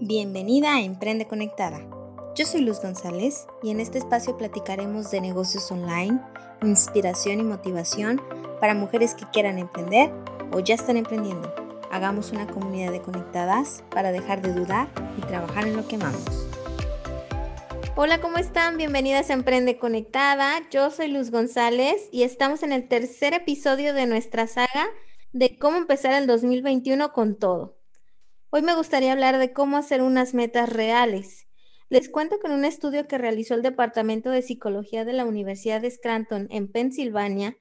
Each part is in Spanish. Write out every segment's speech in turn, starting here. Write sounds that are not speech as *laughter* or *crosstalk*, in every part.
Bienvenida a Emprende Conectada. Yo soy Luz González y en este espacio platicaremos de negocios online, inspiración y motivación para mujeres que quieran emprender o ya están emprendiendo. Hagamos una comunidad de conectadas para dejar de dudar y trabajar en lo que amamos. Hola, ¿cómo están? Bienvenidas a Emprende Conectada. Yo soy Luz González y estamos en el tercer episodio de nuestra saga de cómo empezar el 2021 con todo. Hoy me gustaría hablar de cómo hacer unas metas reales. Les cuento que en un estudio que realizó el Departamento de Psicología de la Universidad de Scranton en Pensilvania,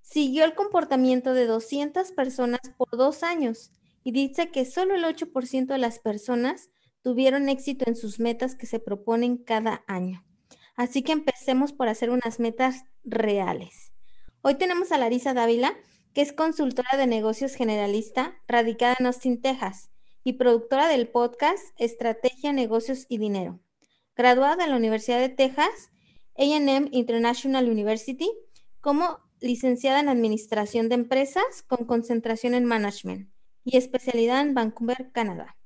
siguió el comportamiento de 200 personas por dos años y dice que solo el 8% de las personas tuvieron éxito en sus metas que se proponen cada año. Así que empecemos por hacer unas metas reales. Hoy tenemos a Larisa Dávila, que es consultora de negocios generalista, radicada en Austin, Texas y productora del podcast Estrategia, Negocios y Dinero. Graduada en la Universidad de Texas, AM International University, como licenciada en Administración de Empresas con concentración en Management y especialidad en Vancouver, Canadá.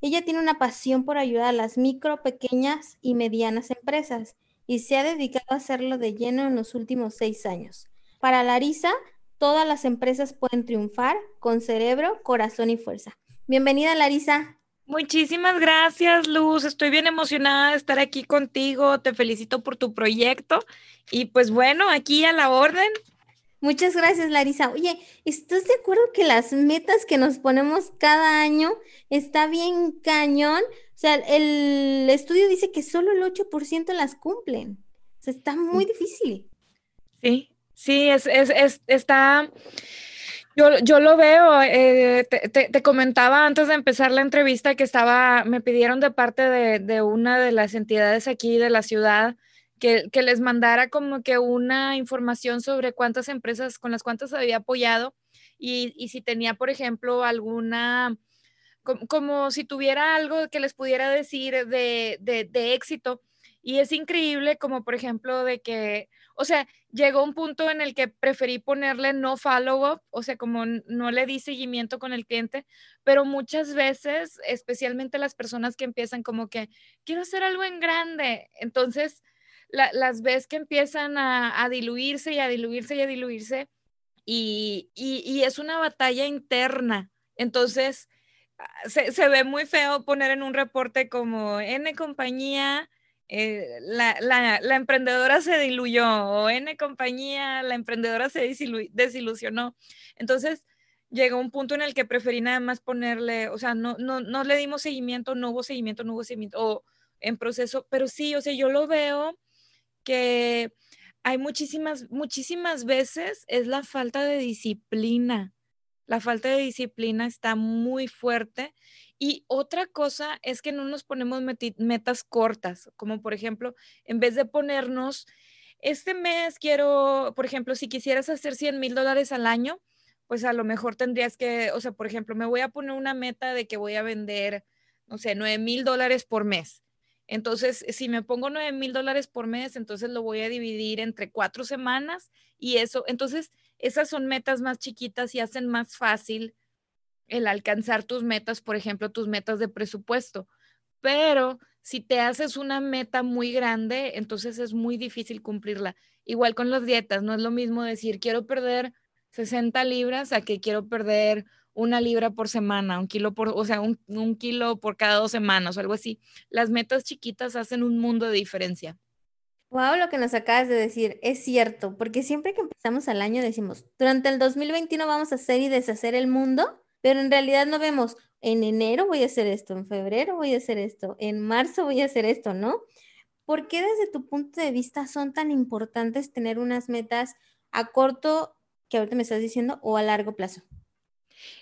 Ella tiene una pasión por ayudar a las micro, pequeñas y medianas empresas y se ha dedicado a hacerlo de lleno en los últimos seis años. Para Larisa, todas las empresas pueden triunfar con cerebro, corazón y fuerza. Bienvenida, Larisa. Muchísimas gracias, Luz. Estoy bien emocionada de estar aquí contigo. Te felicito por tu proyecto. Y pues bueno, aquí a la orden. Muchas gracias, Larisa. Oye, ¿estás de acuerdo que las metas que nos ponemos cada año está bien cañón? O sea, el estudio dice que solo el 8% las cumplen. O sea, está muy difícil. Sí, sí, es, es, es está yo, lo veo, eh, te, comentaba antes de empezar la entrevista que estaba, me pidieron de parte de, una de las entidades aquí de la ciudad que, les mandara como que una información sobre cuántas empresas con las cuantas había apoyado y, si tenía, por ejemplo, alguna, como, si tuviera algo que les pudiera decir de, de éxito. Y es increíble como, por ejemplo, de que o sea, llegó un punto en el que preferí ponerle no follow-up, o sea, como no le di seguimiento con el cliente, pero muchas veces, especialmente las personas que empiezan como que, quiero hacer algo en grande, entonces las ves que empiezan a, diluirse y a diluirse y a diluirse, y, y, es una batalla interna. Entonces, ah, se, se ve muy feo poner en un reporte como N compañía eh, la, la, emprendedora se diluyó o N compañía, la emprendedora se desilusionó. Entonces, llegó un punto en el que preferí nada más ponerle, o sea, no, no, no le dimos seguimiento, no hubo seguimiento, no hubo seguimiento, o en proceso, pero sí, o sea, yo lo veo que hay muchísimas, muchísimas veces es la falta de disciplina. La falta de disciplina está muy fuerte y otra cosa es que no nos ponemos metas cortas, como por ejemplo, en vez de ponernos, este mes quiero, por ejemplo, si quisieras hacer 100 mil dólares al año, pues a lo mejor tendrías que, o sea, por ejemplo, me voy a poner una meta de que voy a vender, no sé, 9 mil dólares por mes. Entonces, si me pongo 9 mil dólares por mes, entonces lo voy a dividir entre cuatro semanas y eso, entonces, esas son metas más chiquitas y hacen más fácil el alcanzar tus metas, por ejemplo, tus metas de presupuesto. Pero si te haces una meta muy grande, entonces es muy difícil cumplirla. Igual con las dietas, no es lo mismo decir quiero perder 60 libras a que quiero perder una libra por semana, un kilo por, o sea, un, kilo por cada dos semanas o algo así. Las metas chiquitas hacen un mundo de diferencia. Wow, lo que nos acabas de decir es cierto, porque siempre que empezamos al año decimos, durante el 2021 vamos a hacer y deshacer el mundo, pero en realidad no vemos, en enero voy a hacer esto, en febrero voy a hacer esto, en marzo voy a hacer esto, ¿no? ¿Por qué desde tu punto de vista son tan importantes tener unas metas a corto, que ahorita me estás diciendo, o a largo plazo?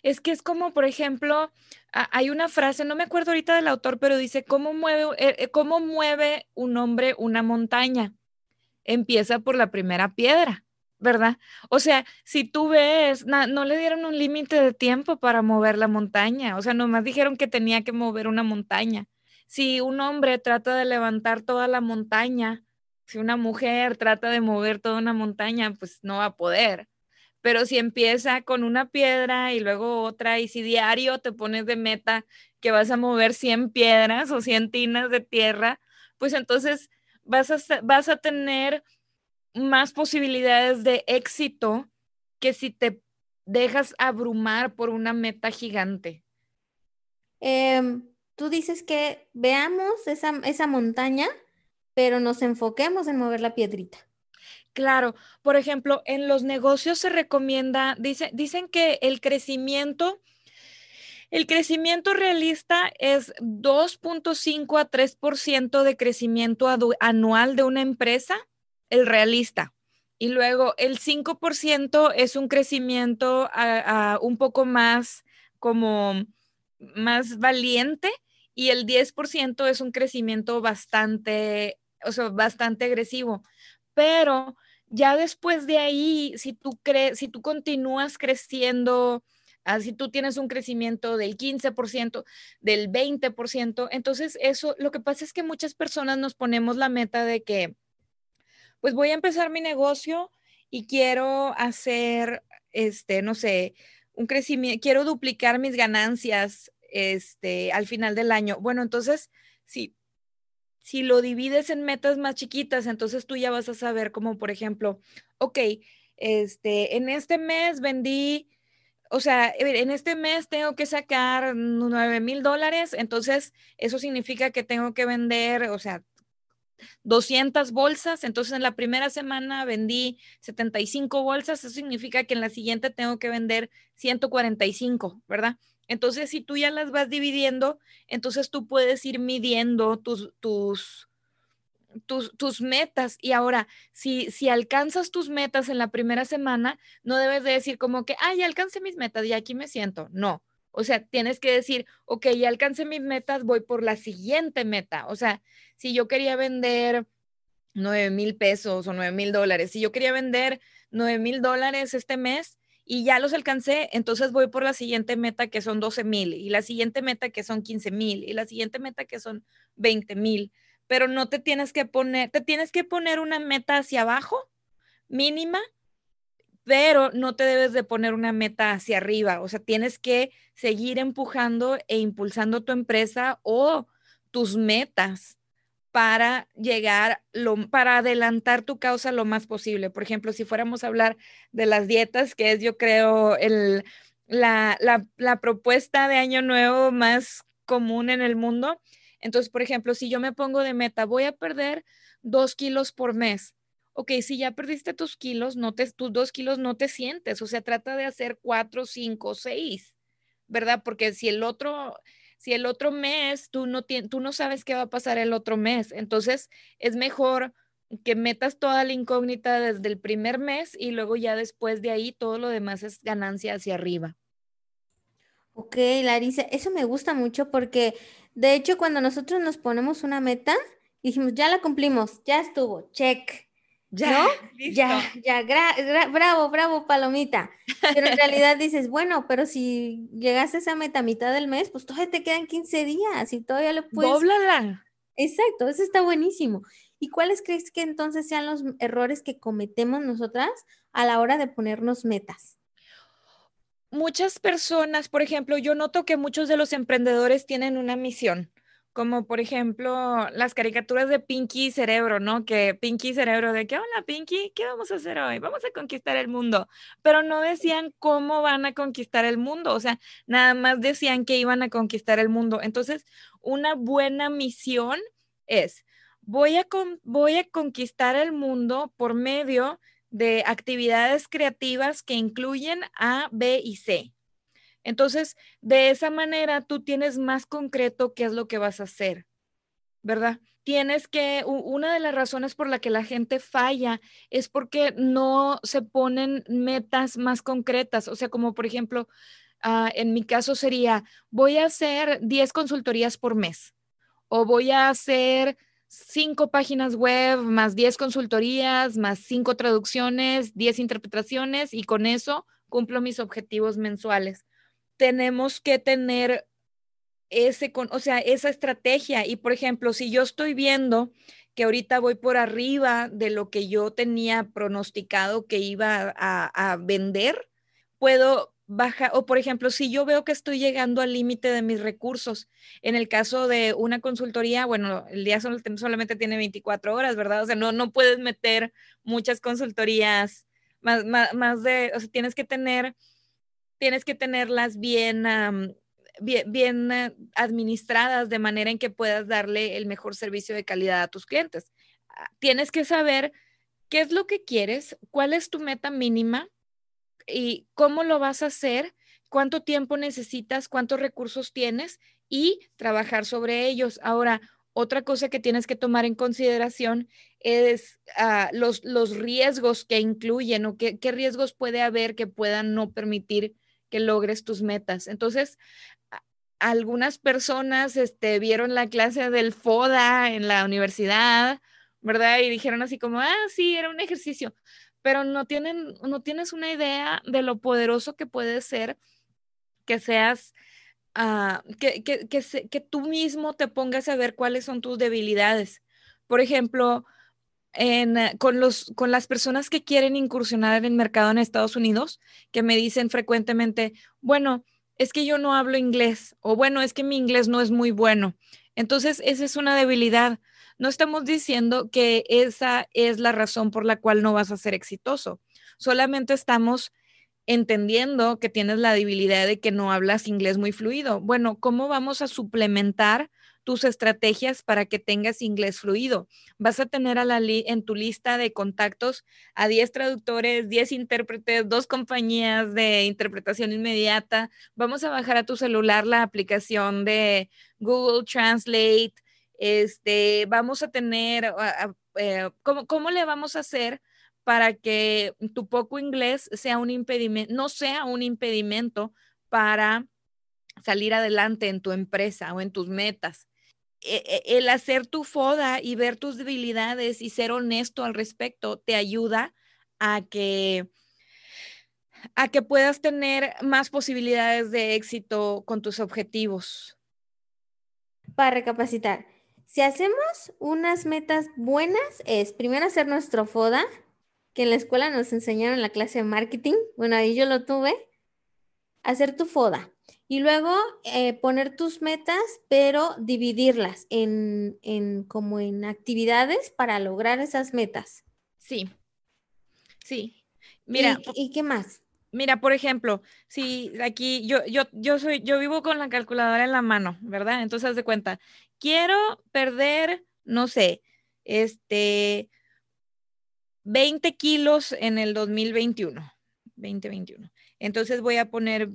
Es que es como, por ejemplo, hay una frase, no me acuerdo ahorita del autor, pero dice, ¿cómo mueve, eh, eh, cómo mueve un hombre una montaña? Empieza por la primera piedra. ¿verdad? O sea, si tú ves, no le dieron un límite de tiempo para mover la montaña, o sea, nomás dijeron que tenía que mover una montaña. Si un hombre trata de levantar toda la montaña, si una mujer trata de mover toda una montaña, pues no va a poder. Pero si empieza con una piedra y luego otra, y si diario te pones de meta que vas a mover 100 piedras o 100 tinas de tierra, pues entonces vas a, vas a tener más posibilidades de éxito que si te dejas abrumar por una meta gigante. Em, tú dices que veamos esa, esa montaña, pero nos enfoquemos en mover la piedrita. Claro, por ejemplo, en los negocios se recomienda, dice, dicen que el crecimiento, el crecimiento realista es 2.5 a 3% de crecimiento anual de una empresa, el realista. Y luego el 5% es un crecimiento un poco más como más valiente y el 10% es un crecimiento bastante, o sea, bastante agresivo. Pero ya después de ahí, si tú crees, si tú continúas creciendo, ah, si tú tienes un crecimiento del 15%, del 20%, entonces eso, lo que pasa es que muchas personas nos ponemos la meta de que, pues voy a empezar mi negocio y quiero hacer, este, no sé, un crecimiento, quiero duplicar mis ganancias, este, al final del año. Bueno, entonces, si, si lo divides en metas más chiquitas, entonces tú ya vas a saber como, por ejemplo, ok, este, en este mes vendí, o sea, en este mes tengo que sacar 9 mil dólares, entonces eso significa que tengo que vender, o sea, 200 bolsas, entonces en la primera semana vendí 75 bolsas, eso significa que en la siguiente tengo que vender 145, ¿verdad? Entonces, si tú ya las vas dividiendo, entonces tú puedes ir midiendo tus, tus, tus, tus metas. Y ahora, si, si alcanzas tus metas en la primera semana, no debes de decir como que, ah, ya alcancé mis metas y aquí me siento. No, o sea, tienes que decir, ok, ya alcancé mis metas, voy por la siguiente meta. O sea, si yo quería vender nueve mil pesos o nueve mil dólares, si yo quería vender nueve mil dólares este mes y ya los alcancé, entonces voy por la siguiente meta que son 12 mil y la siguiente meta que son 15 mil y la siguiente meta que son 20 mil. Pero no te tienes que poner, te tienes que poner una meta hacia abajo, mínima, pero no te debes de poner una meta hacia arriba, o sea, tienes que seguir empujando e impulsando tu empresa o tus metas para llegar, lo, para adelantar tu causa lo más posible. Por ejemplo, si fuéramos a hablar de las dietas, que es yo creo el, la, la, propuesta de año nuevo más común en el mundo, entonces, por ejemplo, si yo me pongo de meta, voy a perder dos kilos por mes ok, si ya perdiste tus kilos, no te, tus dos kilos no te sientes, o sea, trata de hacer cuatro, cinco, seis, ¿verdad? Porque si el otro, si el otro mes tú no, tú no sabes qué va a pasar el otro mes, entonces es mejor que metas toda la incógnita desde el primer mes y luego ya después de ahí todo lo demás es ganancia hacia arriba. Ok, Larisa, eso me gusta mucho porque de hecho cuando nosotros nos ponemos una meta, dijimos, ya la cumplimos, ya estuvo, check. *laughs* Ya, ya, ya, bravo, bravo, palomita. Pero en *laughs* realidad dices, bueno, pero si llegaste a esa meta a mitad del mes, pues todavía te quedan 15 días y todavía lo puedes. Dóblala. Exacto, eso está buenísimo. ¿Y cuáles crees que entonces sean los errores que cometemos nosotras a la hora de ponernos metas? Muchas personas, por ejemplo, yo noto que muchos de los emprendedores tienen una misión como por ejemplo las caricaturas de Pinky Cerebro, ¿no? Que Pinky Cerebro de que, hola Pinky, ¿qué vamos a hacer hoy? Vamos a conquistar el mundo, pero no decían cómo van a conquistar el mundo, o sea, nada más decían que iban a conquistar el mundo. Entonces, una buena misión es, voy a, voy a conquistar el mundo por medio de actividades creativas que incluyen A, B y C. Entonces, de esa manera tú tienes más concreto qué es lo que vas a hacer, ¿verdad? Tienes que, una de las razones por la que la gente falla es porque no se ponen metas más concretas, o sea, como por ejemplo, ah, en mi caso sería, voy a hacer 10 consultorías por mes o voy a hacer cinco páginas web, más 10 consultorías, más cinco traducciones, 10 interpretaciones y con eso cumplo mis objetivos mensuales tenemos que tener ese, o sea, esa estrategia. Y por ejemplo, si yo estoy viendo que ahorita voy por arriba de lo que yo tenía pronosticado que iba a, vender, puedo baja, o por ejemplo, si yo veo que estoy llegando al límite de mis recursos, en el caso de una consultoría, bueno, el día solamente tiene 24 horas, ¿verdad? O sea, no, no puedes meter muchas consultorías más, más, de, o sea, tienes que tener, tienes que tenerlas bien, bien, eh, administradas de manera en que puedas darle el mejor servicio de calidad a tus clientes. Ah, tienes que saber qué es lo que quieres, cuál es tu meta mínima y cómo lo vas a hacer, cuánto tiempo necesitas, cuántos recursos tienes y trabajar sobre ellos. Ahora, otra cosa que tienes que tomar en consideración es ah, los, los riesgos que incluyen o qué riesgos puede haber que puedan no permitir que logres tus metas. Entonces, algunas personas este, vieron la clase del FODA en la universidad, ¿verdad? Y dijeron así como, ah, sí, era un ejercicio, pero no, tienen, no tienes una idea de lo poderoso que puede ser que seas, uh, que, que, que, que, tú mismo te pongas a ver cuáles son tus debilidades. Por ejemplo, en, con, los, con las personas que quieren incursionar en el mercado en Estados Unidos, que me dicen frecuentemente, bueno, es que yo no hablo inglés o bueno, es que mi inglés no es muy bueno. Entonces, esa es una debilidad. No estamos diciendo que esa es la razón por la cual no vas a ser exitoso. Solamente estamos entendiendo que tienes la debilidad de que no hablas inglés muy fluido. Bueno, ¿cómo vamos a suplementar tus estrategias para que tengas inglés fluido. Vas a tener a la en tu lista de contactos a 10 traductores, 10 intérpretes, dos compañías de interpretación inmediata. Vamos a bajar a tu celular la aplicación de Google Translate. Este, vamos a tener, eh, ¿cómo, ¿cómo le vamos a hacer? para que tu poco inglés sea un impedimento, no sea un impedimento para salir adelante en tu empresa o en tus metas. E, e, el hacer tu foda y ver tus debilidades y ser honesto al respecto te ayuda a que a que puedas tener más posibilidades de éxito con tus objetivos. Para recapacitar, si hacemos unas metas buenas, es primero hacer nuestro FODA, que en la escuela nos enseñaron en la clase de marketing, bueno, ahí yo lo tuve, hacer tu FODA. Y luego eh, poner tus metas, pero dividirlas en, en, como en actividades para lograr esas metas. Sí, sí. Mira. ¿Y, qué más? Mira, por ejemplo, si aquí yo, yo, yo soy, yo vivo con la calculadora en la mano, ¿verdad? Entonces haz de cuenta, quiero perder, no sé, este, 20 kilos en el 2021, 2021. Entonces voy a poner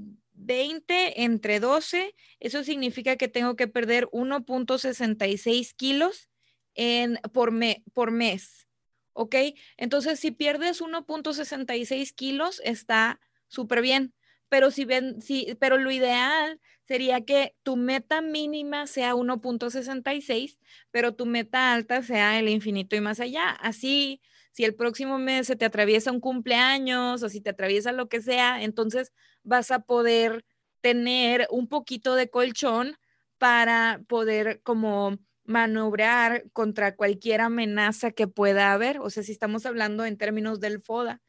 20 entre 12, eso significa que tengo que perder 1.66 kilos en, por, por mes. ¿Ok? Entonces, si pierdes 1.66 kilos, está súper bien. Pero, si ven, si, pero lo ideal sería que tu meta mínima sea 1.66, pero tu meta alta sea el infinito y más allá. Así, si el próximo mes se te atraviesa un cumpleaños o si te atraviesa lo que sea, entonces vas a poder tener un poquito de colchón para poder como manobrar contra cualquier amenaza que pueda haber. O sea, si estamos hablando en términos del FODA.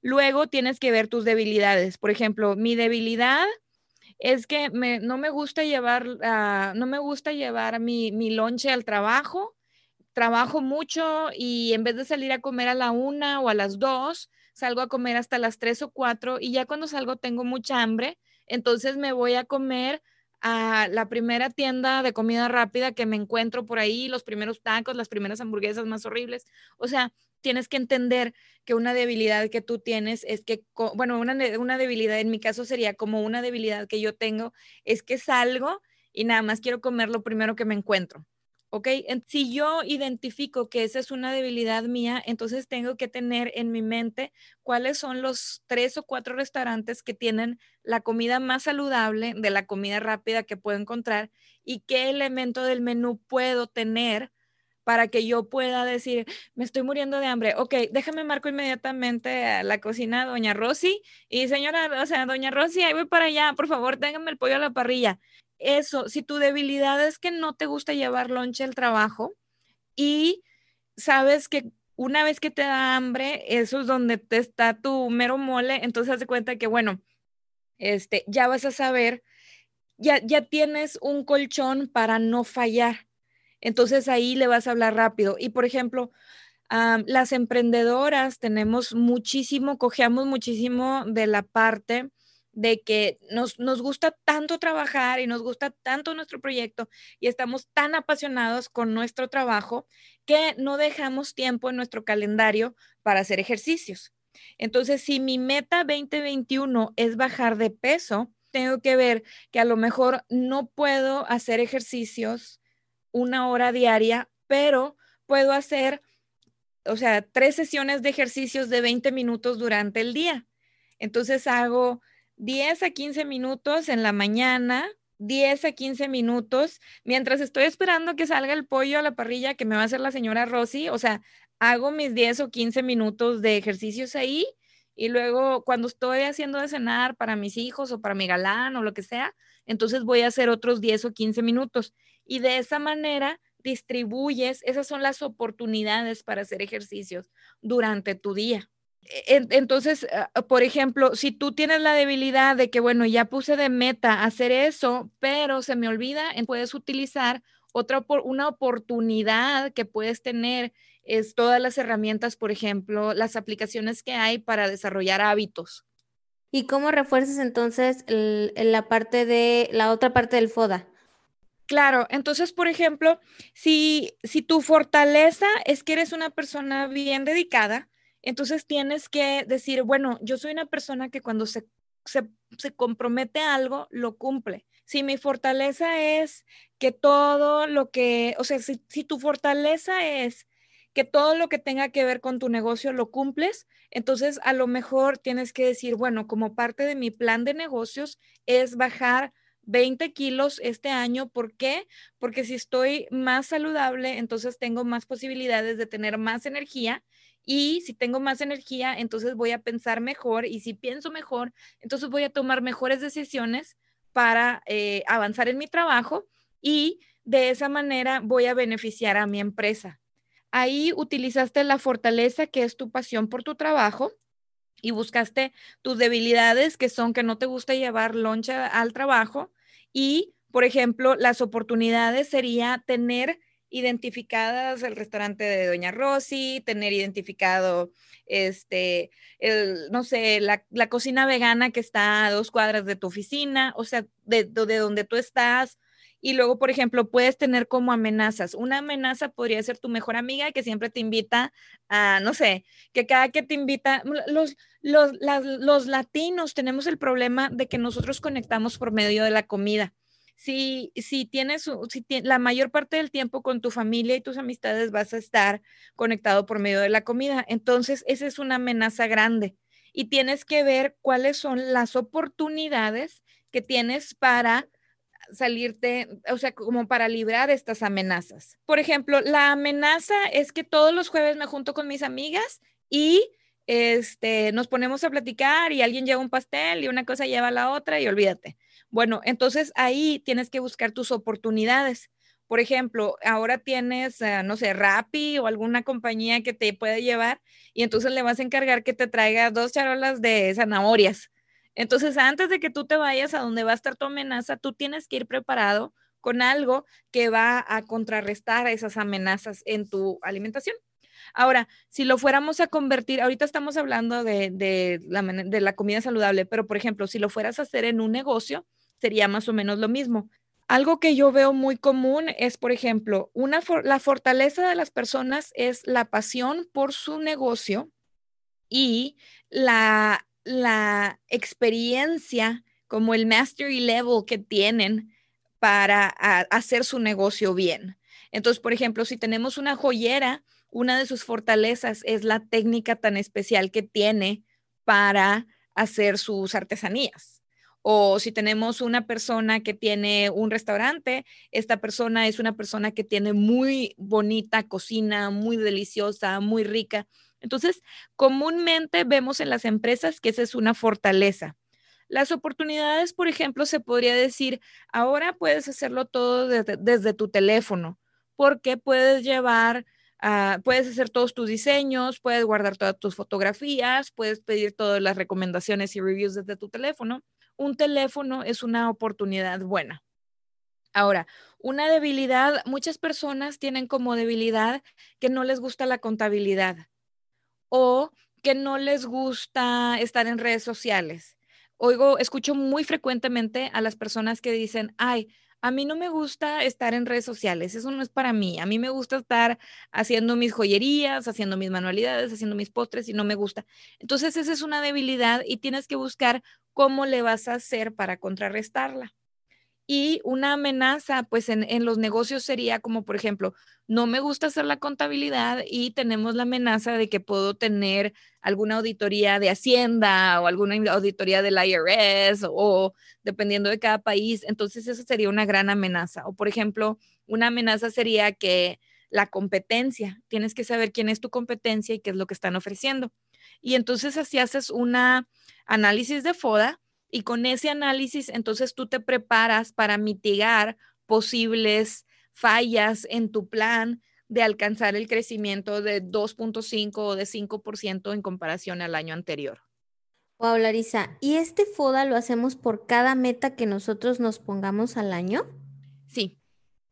Luego tienes que ver tus debilidades. Por ejemplo, mi debilidad es que no me gusta llevar, uh, no me gusta llevar mi, mi lonche al trabajo. Trabajo mucho y en vez de salir a comer a la una o a las dos, salgo a comer hasta las tres o cuatro y ya cuando salgo tengo mucha hambre, entonces me voy a comer a la primera tienda de comida rápida que me encuentro por ahí, los primeros tacos, las primeras hamburguesas más horribles. O sea, tienes que entender que una debilidad que tú tienes es que, bueno, una, una debilidad en mi caso sería como una debilidad que yo tengo, es que salgo y nada más quiero comer lo primero que me encuentro. ¿Ok? Si yo identifico que esa es una debilidad mía, entonces tengo que tener en mi mente cuáles son los tres o cuatro restaurantes que tienen la comida más saludable de la comida rápida que puedo encontrar y qué elemento del menú puedo tener para que yo pueda decir, me estoy muriendo de hambre. Ok, déjame marco inmediatamente a la cocina, doña Rosy. Y señora, o sea, doña Rosy, ahí voy para allá, por favor, téngame el pollo a la parrilla eso, si tu debilidad es que no te gusta llevar lonche al trabajo y sabes que una vez que te da hambre, eso es donde te está tu mero mole, entonces haz de cuenta que, bueno, este, ya vas a saber, ya, ya tienes un colchón para no fallar. Entonces ahí le vas a hablar rápido. Y por ejemplo, las emprendedoras tenemos muchísimo, cojeamos muchísimo de la parte de que nos, nos, gusta tanto trabajar y nos gusta tanto nuestro proyecto y estamos tan apasionados con nuestro trabajo que no dejamos tiempo en nuestro calendario para hacer ejercicios. Entonces, si mi meta 2021 es bajar de peso, tengo que ver que a lo mejor no puedo hacer ejercicios una hora diaria, pero puedo hacer, o sea, tres sesiones de ejercicios de 20 minutos durante el día. Entonces hago 10 a 15 minutos en la mañana, 10 a 15 minutos, mientras estoy esperando que salga el pollo a la parrilla que me va a hacer la señora Rosy, o sea, hago mis 10 o 15 minutos de ejercicios ahí y luego cuando estoy haciendo de cenar para mis hijos o para mi galán o lo que sea, entonces voy a hacer otros 10 o 15 minutos y de esa manera distribuyes, esas son las oportunidades para hacer ejercicios durante tu día. E, entonces, ah, por ejemplo, si tú tienes la debilidad de que, bueno, ya puse de meta hacer eso, pero se me olvida, puedes utilizar otra una oportunidad que puedes tener es todas las herramientas, por ejemplo, las aplicaciones que hay para desarrollar hábitos. ¿Y cómo refuerzas entonces la parte de la otra parte del FODA? Claro, entonces, por ejemplo, si, si tu fortaleza es que eres una persona bien dedicada, entonces tienes que decir, bueno, yo soy una persona que cuando se, se, compromete a algo, lo cumple. Si mi fortaleza es que todo lo que, o sea, si, si tu fortaleza es que todo lo que tenga que ver con tu negocio lo cumples, entonces a lo mejor tienes que decir, bueno, como parte de mi plan de negocios es bajar 20 kilos este año. ¿Por qué? Porque si estoy más saludable, entonces tengo más posibilidades de tener más energía. Y si tengo más energía, entonces voy a pensar mejor. Y si pienso mejor, entonces voy a tomar mejores decisiones para eh, avanzar en mi trabajo. Y de esa manera voy a beneficiar a mi empresa. Ahí utilizaste la fortaleza que es tu pasión por tu trabajo y buscaste tus debilidades, que son que no te gusta llevar loncha al trabajo, y, por ejemplo, las oportunidades sería tener identificadas el restaurante de Doña Rosy, tener identificado, este, no sé, la, cocina vegana que está a dos cuadras de tu oficina, o sea, de, de donde tú estás. Y luego, por ejemplo, puedes tener como amenazas. Una amenaza podría ser tu mejor amiga que siempre te invita a, no sé, que cada que te invita, los, los, los latinos tenemos el problema de que nosotros conectamos por medio de la comida. Si, tienes la mayor parte del tiempo con tu familia y tus amistades vas a estar conectado por medio de la comida, entonces esa es una amenaza grande y tienes que ver cuáles son las oportunidades que tienes para salirte, o sea, como para librar estas amenazas. Por ejemplo, la amenaza es que todos los jueves me junto con mis amigas y este, nos ponemos a platicar y alguien lleva un pastel y una cosa lleva la otra y olvídate. Bueno, entonces ahí tienes que buscar tus oportunidades. Por ejemplo, ahora tienes, eh, no sé, Rappi o alguna compañía que te puede llevar y entonces le vas a encargar que te traiga dos charolas de zanahorias. Entonces, antes de que tú te vayas a donde va a estar tu amenaza, tú tienes que ir preparado con algo que va a contrarrestar esas amenazas en tu alimentación. Ahora, si lo fuéramos a convertir, ahorita estamos hablando de, la, comida saludable, pero por ejemplo, si lo fueras a hacer en un negocio, sería más o menos lo mismo. Algo que yo veo muy común es, por ejemplo, una la fortaleza de las personas es la pasión por su negocio y la, la experiencia como el mastery level que tienen para hacer su negocio bien. Entonces, por ejemplo, si tenemos una joyera, una de sus fortalezas es la técnica tan especial que tiene para hacer sus artesanías. O si tenemos una persona que tiene un restaurante, esta persona es una persona que tiene muy bonita cocina, muy deliciosa, muy rica. Entonces, comúnmente vemos en las empresas que esa es una fortaleza. Las oportunidades, por ejemplo, se podría decir, ahora puedes hacerlo todo desde, tu teléfono, porque puedes llevar Ah, puedes hacer todos tus diseños, puedes guardar todas tus fotografías, puedes pedir todas las recomendaciones y reviews desde tu teléfono. Un teléfono es una oportunidad buena. Ahora, una debilidad, muchas personas tienen como debilidad que no les gusta la contabilidad o que no les gusta estar en redes sociales. Oigo, escucho muy frecuentemente a las personas que dicen, ay, a mí no me gusta estar en redes sociales, eso no es para mí. A mí me gusta estar haciendo mis joyerías, haciendo mis manualidades, haciendo mis postres y no me gusta. Entonces, esa es una debilidad y tienes que buscar cómo le vas a hacer para contrarrestarla. Y una amenaza, pues en, los negocios sería como, por ejemplo, no me gusta hacer la contabilidad y tenemos la amenaza de que puedo tener alguna auditoría de Hacienda o alguna auditoría del IRS o, dependiendo de cada país. Entonces, eso sería una gran amenaza. O, por ejemplo, una amenaza sería que la competencia, tienes que saber quién es tu competencia y qué es lo que están ofreciendo. Y entonces así haces una análisis de FODA y con ese análisis, entonces tú te preparas para mitigar posibles fallas en tu plan de alcanzar el crecimiento de 2.5 o de 5% en comparación al año anterior. Wow, Larisa, ¿y este FODA lo hacemos por cada meta que nosotros nos pongamos al año? Sí.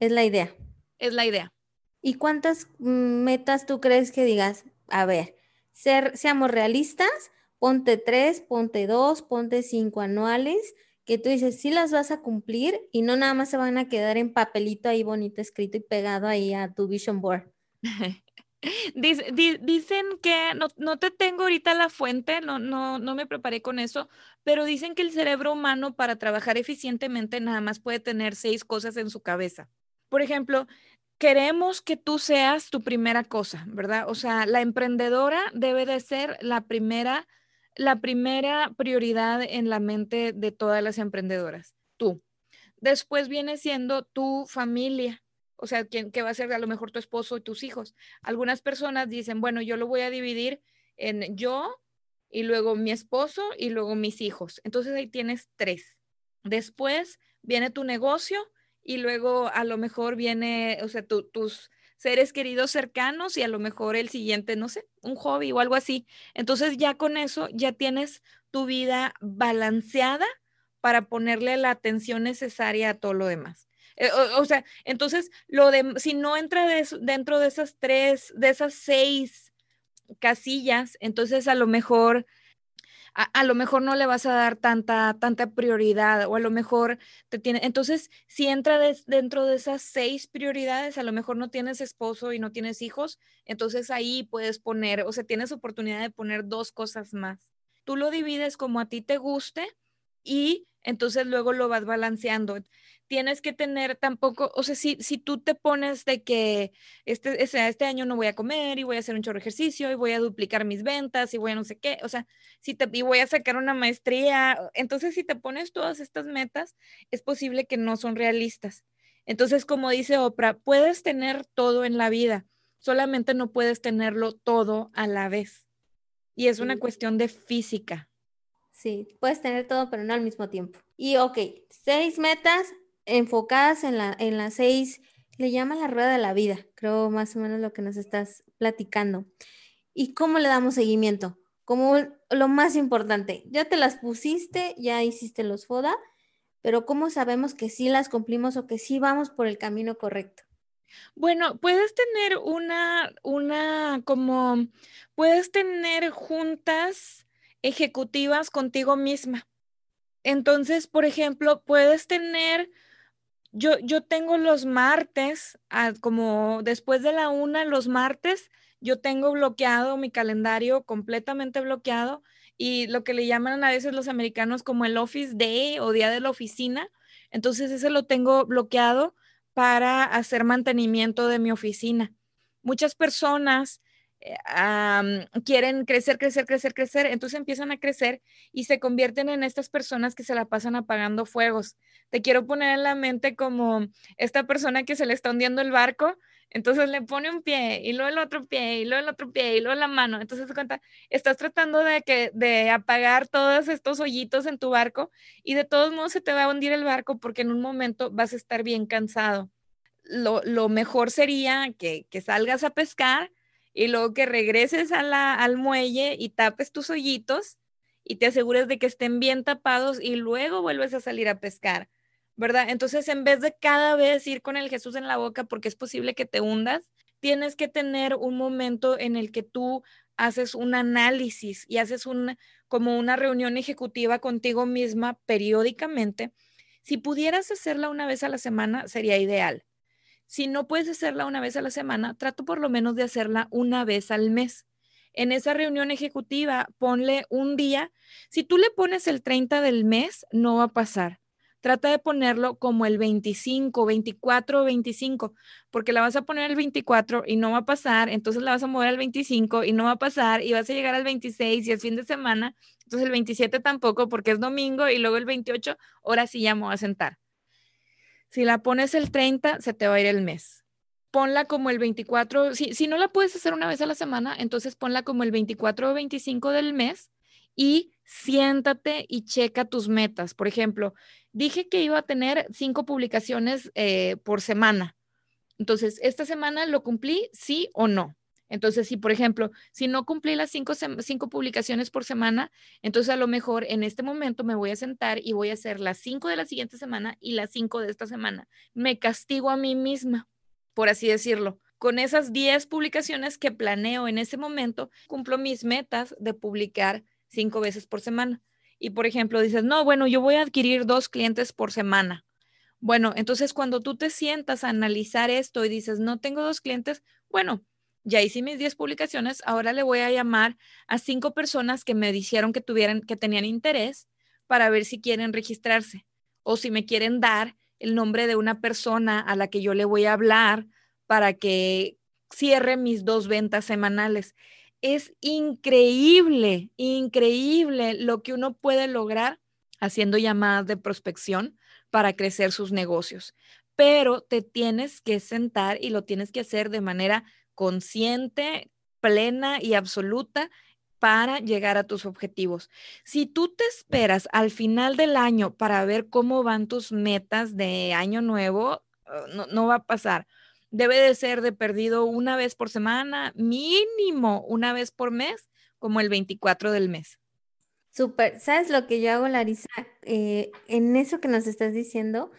Es la idea. Es la idea. ¿Y cuántas mm, metas tú crees que digas? A ver, ser, seamos realistas, ponte tres, ponte dos, ponte cinco anuales, que tú dices, sí las vas a cumplir y no nada más se van a quedar en papelito ahí bonito escrito y pegado ahí a tu vision board. *laughs* dicen que, no, te tengo ahorita la fuente, no, no, no me preparé con eso, pero dicen que el cerebro humano para trabajar eficientemente nada más puede tener seis cosas en su cabeza. Por ejemplo, queremos que tú seas tu primera cosa, ¿verdad? O sea, la emprendedora debe de ser la primera la primera prioridad en la mente de todas las emprendedoras, tú. Después viene siendo tu familia, o sea, ¿quién, que va a ser a lo mejor tu esposo y tus hijos. Algunas personas dicen, bueno, yo lo voy a dividir en yo y luego mi esposo y luego mis hijos. Entonces ahí tienes tres. Después viene tu negocio y luego a lo mejor viene, o sea, tus seres queridos cercanos y a lo mejor el siguiente, no sé, un hobby o algo así. Entonces ya con eso ya tienes tu vida balanceada para ponerle la atención necesaria a todo lo demás. Eh, o, sea, entonces lo de, si no entra dentro de esas tres, de esas seis casillas, entonces a lo mejor a, lo mejor no le vas a dar tanta, tanta prioridad o a lo mejor te tiene, entonces si entra dentro de esas seis prioridades, a lo mejor no tienes esposo y no tienes hijos, entonces ahí puedes poner, o sea, tienes oportunidad de poner dos cosas más. Tú lo divides como a ti te guste y entonces luego lo vas balanceando tienes que tener tampoco, o sea, si, si tú te pones de que este, este año no voy a comer y voy a hacer un chorro de ejercicio y voy a duplicar mis ventas y voy a no sé qué, o sea, si te, y voy a sacar una maestría, entonces si te pones todas estas metas, es posible que no son realistas. Entonces, como dice Oprah, puedes tener todo en la vida, solamente no puedes tenerlo todo a la vez. Y es una cuestión de física. Sí, puedes tener todo, pero no al mismo tiempo. Y ok, seis metas, enfocadas en, la, en las seis, le llama la rueda de la vida, creo más o menos lo que nos estás platicando. ¿Y cómo le damos seguimiento? Como lo más importante, ya te las pusiste, ya hiciste los FODA, pero ¿cómo sabemos que sí las cumplimos o que sí vamos por el camino correcto? Bueno, puedes tener una, una, como, puedes tener juntas ejecutivas contigo misma. Entonces, por ejemplo, puedes tener yo, yo tengo los martes, ah, como después de la una, los martes, yo tengo bloqueado mi calendario, completamente bloqueado, y lo que le llaman a veces los americanos como el Office Day o Día de la Oficina. Entonces, ese lo tengo bloqueado para hacer mantenimiento de mi oficina. Muchas personas eh, quieren crecer, crecer, crecer, crecer, entonces empiezan a crecer y se convierten en estas personas que se la pasan apagando fuegos. Te quiero poner en la mente como esta persona que se le está hundiendo el barco, entonces le pone un pie y luego el otro pie y luego el otro pie y luego la mano. Entonces, cuenta, estás tratando de, que, de apagar todos estos hoyitos en tu barco y de todos modos se te va a hundir el barco porque en un momento vas a estar bien cansado. Lo, lo mejor sería que, que salgas a pescar y luego que regreses al muelle y tapes tus hoyitos y te asegures de que estén bien tapados y luego vuelves a salir a pescar, ¿verdad? Entonces, en vez de cada vez ir con el Jesús en la boca porque es posible que te hundas, tienes que tener un momento en el que tú haces un análisis y haces un, como una reunión ejecutiva contigo misma periódicamente. Si pudieras hacerla una vez a la semana, sería ideal. Si no puedes hacerla una vez a la semana, trato por lo menos de hacerla una vez al mes. En esa reunión ejecutiva, ponle un día. Si tú le pones el 30 del mes, no va a pasar trata de ponerlo como el 25, 24 o 25, porque la vas a poner el 24 y no va a pasar, entonces la vas a mover al 25 y no va a pasar y vas a llegar al 26 y es fin de semana, entonces el 27 tampoco porque es domingo y luego el 28, ahora sí ya me voy a sentar. Si la pones el 30, se te va a ir el mes. Ponla como el 24, si, no la puedes hacer una vez a la semana, entonces ponla como el 24 o 25 del mes y siéntate y checa tus metas. Por ejemplo, dije que iba a tener cinco publicaciones eh, por semana. Entonces, ¿esta semana lo cumplí, sí o no? Entonces, si por ejemplo, si no cumplí las cinco, publicaciones por semana, entonces a lo mejor en este momento me voy a sentar y voy a hacer las cinco de la siguiente semana y las cinco de esta semana. Me castigo a mí misma, por así decirlo. Con esas diez publicaciones que planeo en ese momento, cumplo mis metas de publicar cinco veces por semana y por ejemplo dices, no, bueno, yo voy a adquirir dos clientes por semana. Bueno, entonces cuando tú te sientas a analizar esto y dices, no tengo dos clientes, bueno, ya hice mis 10 publicaciones, ahora le voy a llamar a cinco personas que me dijeron que tuvieran, que tenían interés para ver si quieren registrarse o si me quieren dar el nombre de una persona a la que yo le voy a hablar para que cierre mis dos ventas semanales es increíble, increíble lo que uno puede lograr haciendo llamadas de prospección para crecer sus negocios. Pero te tienes que sentar y lo tienes que hacer de manera consciente, plena y absoluta para llegar a tus objetivos. Si tú te esperas al final del año para ver cómo van tus metas de año nuevo, uh, no, no va a pasar debe de ser de perdido una vez por semana, mínimo una vez por mes, como el 24 del mes. Súper. ¿Sabes lo que yo hago, Larisa? Eh, en eso que nos estás diciendo,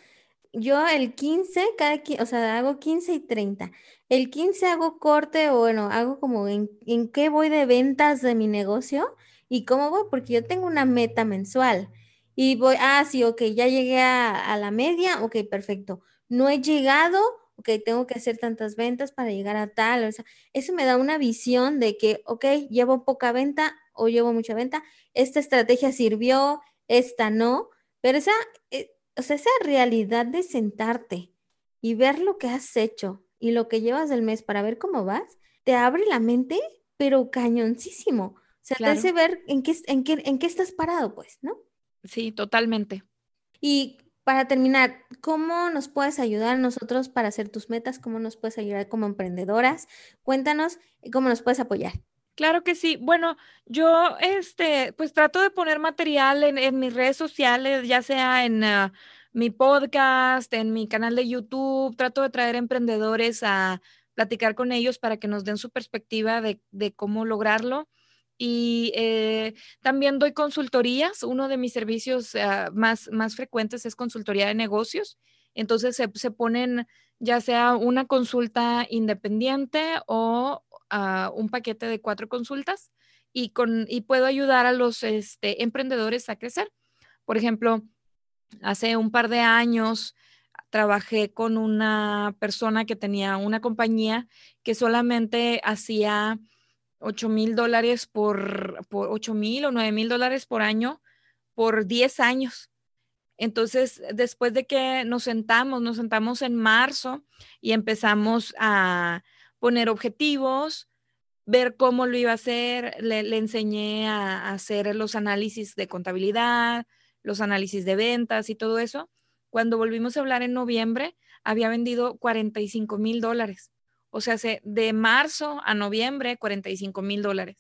yo el 15, cada, o sea, hago 15 y 30. El 15 hago corte o bueno, hago como en, en qué voy de ventas de mi negocio y cómo voy, porque yo tengo una meta mensual. Y voy, ah, sí, ok, ya llegué a, a la media, ok, perfecto. No he llegado, ok, tengo que hacer tantas ventas para llegar a tal, o sea, eso me da una visión de que, ok, llevo poca venta o llevo mucha venta, esta estrategia sirvió, esta no, pero esa, eh, o sea, esa realidad de sentarte y ver lo que has hecho y lo que llevas del mes para ver cómo vas, te abre la mente, pero cañoncísimo. O sea, te hace ver en qué, en, qué, en qué estás parado, pues, ¿no? Sí, totalmente. Y para terminar, ¿cómo nos puedes ayudar nosotros para hacer tus metas? ¿Cómo nos puedes ayudar como emprendedoras? Cuéntanos cómo nos puedes apoyar. Claro que sí. Bueno, yo este, pues trato de poner material en, mis redes sociales, ya sea en ah, mi podcast, en mi canal de YouTube. Trato de traer emprendedores a platicar con ellos para que nos den su perspectiva de, de cómo lograrlo y eh, también doy consultorías. Uno de mis servicios ah, más, más frecuentes es consultoría de negocios. Entonces se, se ponen ya sea una consulta independiente o ah, un paquete de cuatro consultas y, con, y puedo ayudar a los este, emprendedores a crecer. Por ejemplo, hace un par de años trabajé con una persona que tenía una compañía que solamente hacía 8 mil dólares por, por 8 mil o 9 mil dólares por año por 10 años. Entonces, después de que nos sentamos, nos sentamos en marzo y empezamos a poner objetivos, ver cómo lo iba a hacer, le, enseñé a, hacer los análisis de contabilidad, los análisis de ventas y todo eso. Cuando volvimos a hablar en noviembre, había vendido 45 mil dólares. O sea, de marzo a noviembre, 45 mil dólares.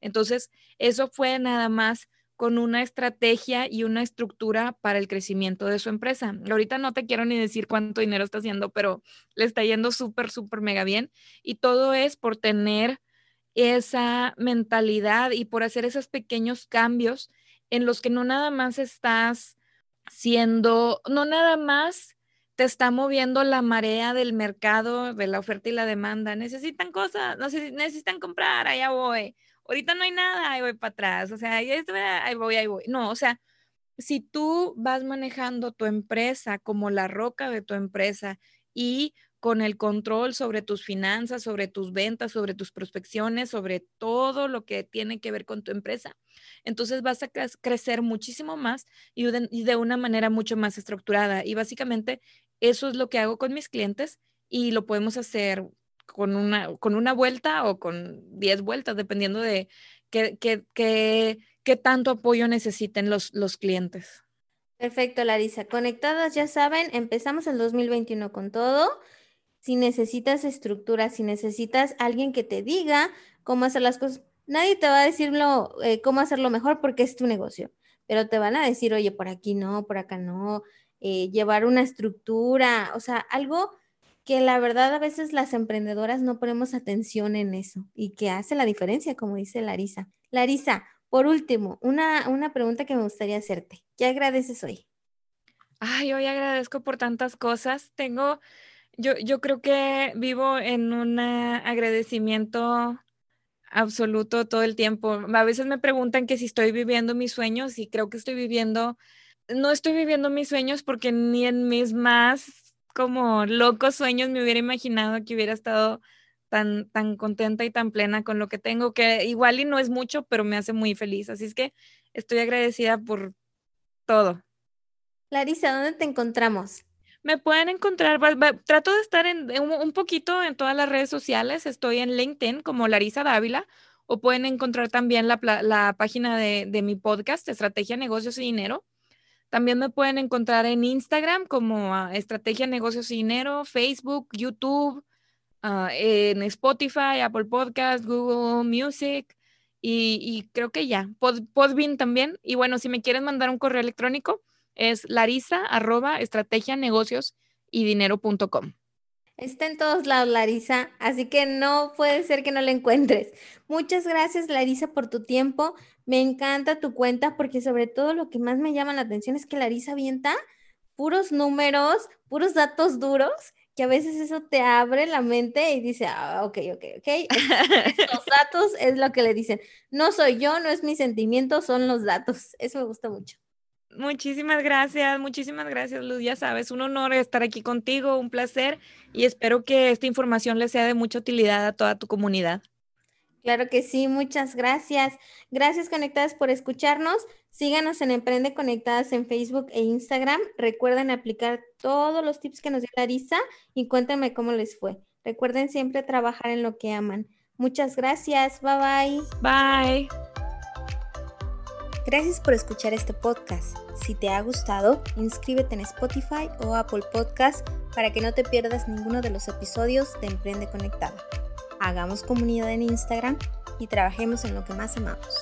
Entonces, eso fue nada más con una estrategia y una estructura para el crecimiento de su empresa. Ahorita no te quiero ni decir cuánto dinero está haciendo, pero le está yendo súper, súper mega bien. Y todo es por tener esa mentalidad y por hacer esos pequeños cambios en los que no nada más estás siendo, no nada más te está moviendo la marea del mercado, de la oferta y la demanda. Necesitan cosas, necesitan comprar, allá voy. Ahorita no hay nada, ahí voy para atrás. O sea, ahí, voy, ahí voy. No, o sea, si tú vas manejando tu empresa como la roca de tu empresa y con el control sobre tus finanzas, sobre tus ventas, sobre tus prospecciones, sobre todo lo que tiene que ver con tu empresa. Entonces vas a crecer muchísimo más y de, una manera mucho más estructurada. Y básicamente eso es lo que hago con mis clientes y lo podemos hacer con una, con una vuelta o con 10 vueltas, dependiendo de qué, qué, tanto apoyo necesiten los, los clientes. Perfecto, Larisa. Conectadas, ya saben, empezamos el 2021 con todo si necesitas estructura, si necesitas alguien que te diga cómo hacer las cosas, nadie te va a decir eh, cómo hacerlo mejor porque es tu negocio, pero te van a decir, oye, por aquí no, por acá no, eh, llevar una estructura, o sea, algo que la verdad a veces las emprendedoras no ponemos atención en eso y que hace la diferencia, como dice Larisa. Larisa, por último, una, una pregunta que me gustaría hacerte. ¿Qué agradeces hoy? Ay, hoy agradezco por tantas cosas. Tengo yo, yo creo que vivo en un agradecimiento absoluto todo el tiempo. A veces me preguntan que si estoy viviendo mis sueños y creo que estoy viviendo, no estoy viviendo mis sueños porque ni en mis más como locos sueños me hubiera imaginado que hubiera estado tan, tan contenta y tan plena con lo que tengo, que igual y no es mucho, pero me hace muy feliz. Así es que estoy agradecida por todo. Larisa, ¿dónde te encontramos? Me pueden encontrar, trato de estar en, un, poquito en todas las redes sociales. Estoy en LinkedIn como Larisa Dávila o pueden encontrar también la, la página de, de, mi podcast, Estrategia, Negocios y Dinero. También me pueden encontrar en Instagram como ah, Estrategia, Negocios y Dinero, Facebook, YouTube, ah, en Spotify, Apple Podcast, Google Music y, creo que ya, Pod, Podbean también. Y bueno, si me quieren mandar un correo electrónico, es larisa arroba estrategia negocios y dinero.com. Está en todos lados, Larisa, así que no puede ser que no la encuentres. Muchas gracias, Larisa, por tu tiempo. Me encanta tu cuenta porque sobre todo lo que más me llama la atención es que Larisa avienta puros números, puros datos duros, que a veces eso te abre la mente y dice, ah, ok, ok, ok, estos *laughs* datos es lo que le dicen. No soy yo, no es mi sentimiento, son los datos. Eso me gusta mucho. Muchísimas gracias, muchísimas gracias, Luz. Ya sabes, un honor estar aquí contigo, un placer y espero que esta información le sea de mucha utilidad a toda tu comunidad. Claro que sí, muchas gracias. Gracias Conectadas por escucharnos. Síganos en Emprende Conectadas en Facebook e Instagram. Recuerden aplicar todos los tips que nos dio Larisa y cuéntenme cómo les fue. Recuerden siempre trabajar en lo que aman. Muchas gracias. Bye bye. Bye. Gracias por escuchar este podcast. Si te ha gustado, inscríbete en Spotify o Apple Podcast para que no te pierdas ninguno de los episodios de Emprende Conectado. Hagamos comunidad en Instagram y trabajemos en lo que más amamos.